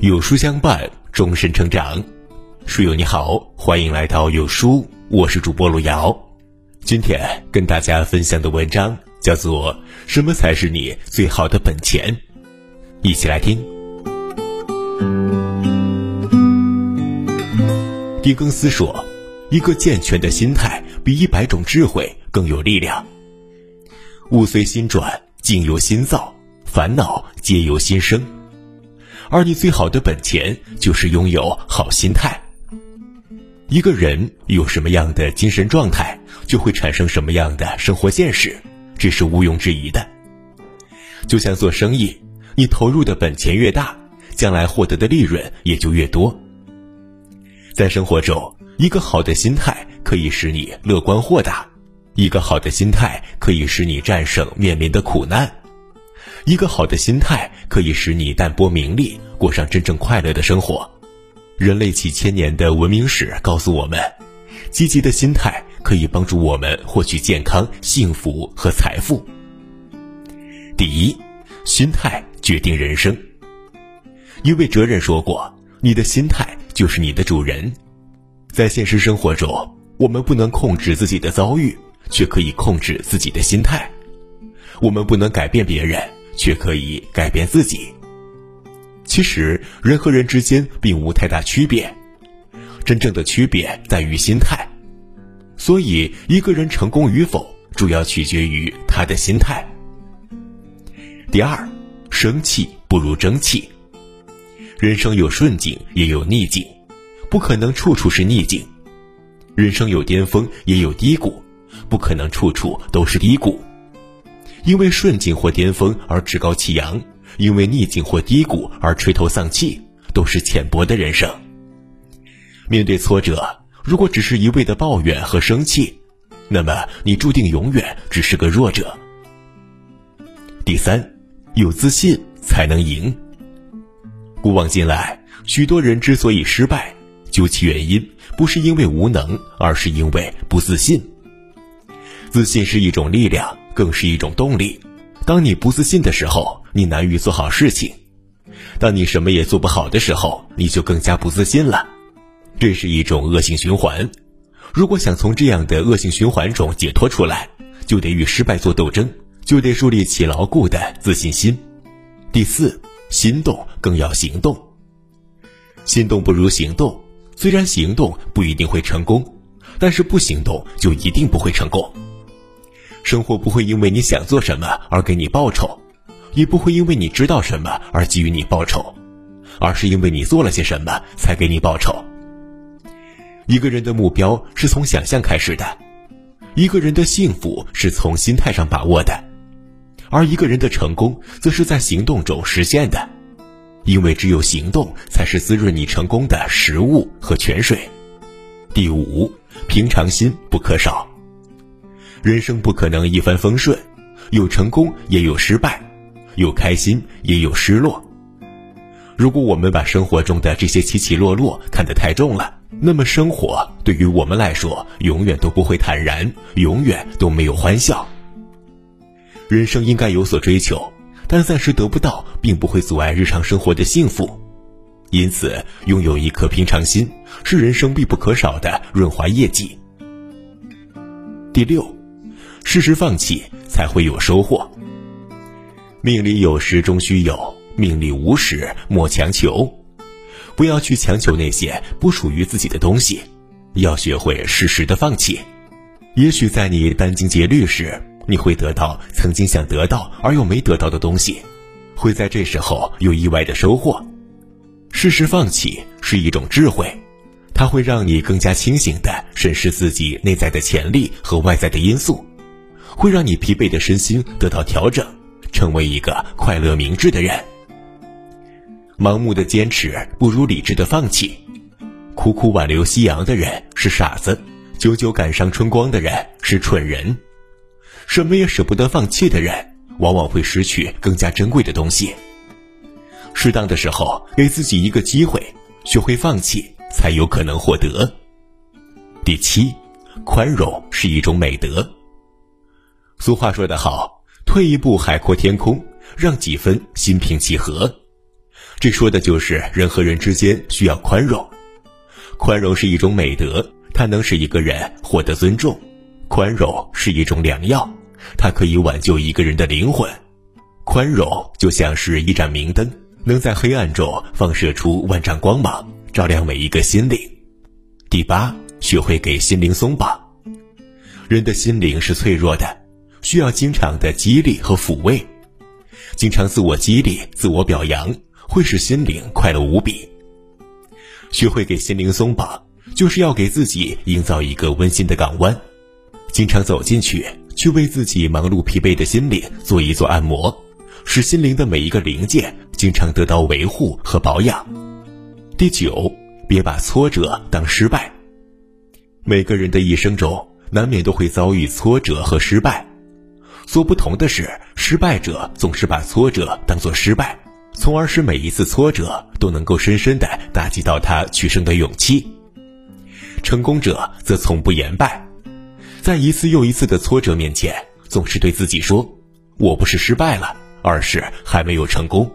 有书相伴，终身成长。书友你好，欢迎来到有书，我是主播路遥。今天跟大家分享的文章叫做《什么才是你最好的本钱》，一起来听。狄更斯说：“一个健全的心态比一百种智慧更有力量。物随心转，境由心造，烦恼皆由心生。”而你最好的本钱就是拥有好心态。一个人有什么样的精神状态，就会产生什么样的生活现实，这是毋庸置疑的。就像做生意，你投入的本钱越大，将来获得的利润也就越多。在生活中，一个好的心态可以使你乐观豁达，一个好的心态可以使你战胜面临的苦难。一个好的心态可以使你淡泊名利，过上真正快乐的生活。人类几千年的文明史告诉我们，积极的心态可以帮助我们获取健康、幸福和财富。第一，心态决定人生。一位哲人说过：“你的心态就是你的主人。”在现实生活中，我们不能控制自己的遭遇，却可以控制自己的心态。我们不能改变别人。却可以改变自己。其实人和人之间并无太大区别，真正的区别在于心态。所以一个人成功与否，主要取决于他的心态。第二，生气不如争气。人生有顺境，也有逆境，不可能处处是逆境；人生有巅峰，也有低谷，不可能处处都是低谷。因为顺境或巅峰而趾高气扬，因为逆境或低谷而垂头丧气，都是浅薄的人生。面对挫折，如果只是一味的抱怨和生气，那么你注定永远只是个弱者。第三，有自信才能赢。古往今来，许多人之所以失败，究其原因，不是因为无能，而是因为不自信。自信是一种力量。更是一种动力。当你不自信的时候，你难于做好事情；当你什么也做不好的时候，你就更加不自信了。这是一种恶性循环。如果想从这样的恶性循环中解脱出来，就得与失败做斗争，就得树立起牢固的自信心。第四，心动更要行动。心动不如行动。虽然行动不一定会成功，但是不行动就一定不会成功。生活不会因为你想做什么而给你报酬，也不会因为你知道什么而给予你报酬，而是因为你做了些什么才给你报酬。一个人的目标是从想象开始的，一个人的幸福是从心态上把握的，而一个人的成功则是在行动中实现的，因为只有行动才是滋润你成功的食物和泉水。第五，平常心不可少。人生不可能一帆风顺，有成功也有失败，有开心也有失落。如果我们把生活中的这些起起落落看得太重了，那么生活对于我们来说永远都不会坦然，永远都没有欢笑。人生应该有所追求，但暂时得不到，并不会阻碍日常生活的幸福。因此，拥有一颗平常心是人生必不可少的润滑液剂。第六。适时放弃，才会有收获。命里有时终须有，命里无时莫强求。不要去强求那些不属于自己的东西，要学会适时的放弃。也许在你殚精竭虑时，你会得到曾经想得到而又没得到的东西，会在这时候有意外的收获。适时放弃是一种智慧，它会让你更加清醒地审视自己内在的潜力和外在的因素。会让你疲惫的身心得到调整，成为一个快乐明智的人。盲目的坚持不如理智的放弃。苦苦挽留夕阳的人是傻子，久久赶上春光的人是蠢人。什么也舍不得放弃的人，往往会失去更加珍贵的东西。适当的时候，给自己一个机会，学会放弃，才有可能获得。第七，宽容是一种美德。俗话说得好，退一步海阔天空，让几分心平气和。这说的就是人和人之间需要宽容。宽容是一种美德，它能使一个人获得尊重；宽容是一种良药，它可以挽救一个人的灵魂。宽容就像是一盏明灯，能在黑暗中放射出万丈光芒，照亮每一个心灵。第八，学会给心灵松绑。人的心灵是脆弱的，需要经常的激励和抚慰。经常自我激励、自我表扬，会使心灵快乐无比。学会给心灵松绑，就是要给自己营造一个温馨的港湾，经常走进去，去为自己忙碌疲惫的心灵做一做按摩，使心灵的每一个零件经常得到维护和保养。第九，别把挫折当失败。每个人的一生中，难免都会遭遇挫折和失败，所不同的是，失败者总是把挫折当作失败。从而使每一次挫折都能够深深的打击到他取胜的勇气。成功者则从不言败，在一次又一次的挫折面前，总是对自己说：“我不是失败了，而是还没有成功。”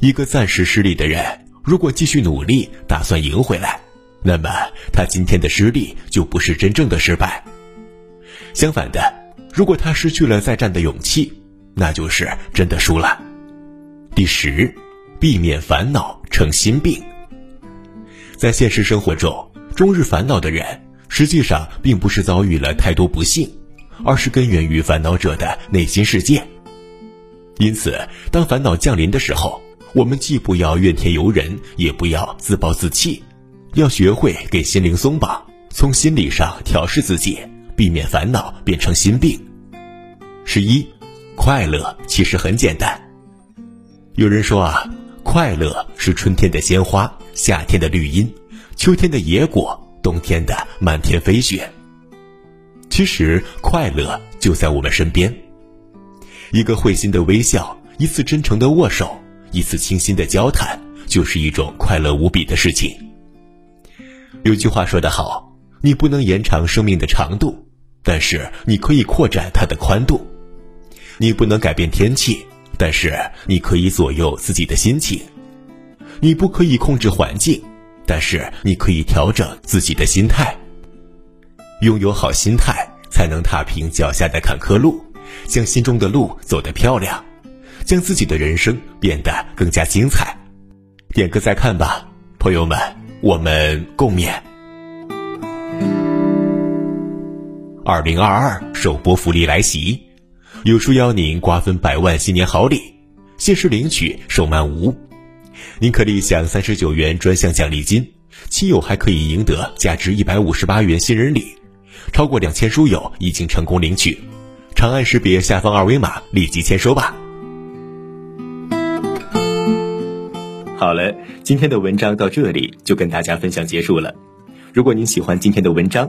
一个暂时失利的人，如果继续努力，打算赢回来，那么他今天的失利就不是真正的失败。相反的，如果他失去了再战的勇气，那就是真的输了。第十，避免烦恼成心病。在现实生活中，终日烦恼的人，实际上并不是遭遇了太多不幸，而是根源于烦恼者的内心世界。因此，当烦恼降临的时候，我们既不要怨天尤人，也不要自暴自弃，要学会给心灵松绑，从心理上调试自己，避免烦恼变成心病。十一，快乐其实很简单。有人说啊，快乐是春天的鲜花，夏天的绿荫，秋天的野果，冬天的漫天飞雪。其实，快乐就在我们身边。一个会心的微笑，一次真诚的握手，一次倾心的交谈，就是一种快乐无比的事情。有句话说得好，你不能延长生命的长度，但是你可以扩展它的宽度。你不能改变天气。但是你可以左右自己的心情，你不可以控制环境，但是你可以调整自己的心态。拥有好心态，才能踏平脚下的坎坷路，将心中的路走得漂亮，将自己的人生变得更加精彩。点个再看吧，朋友们，我们共勉。二零二二首播福利来袭。有书邀您瓜分百万新年好礼，限时领取手慢无。您可立享三十九元专项奖励金，亲友还可以赢得价值一百五十八元新人礼。超过两千书友已经成功领取，长按识别下方二维码立即签收吧。好了，今天的文章到这里就跟大家分享结束了。如果您喜欢今天的文章，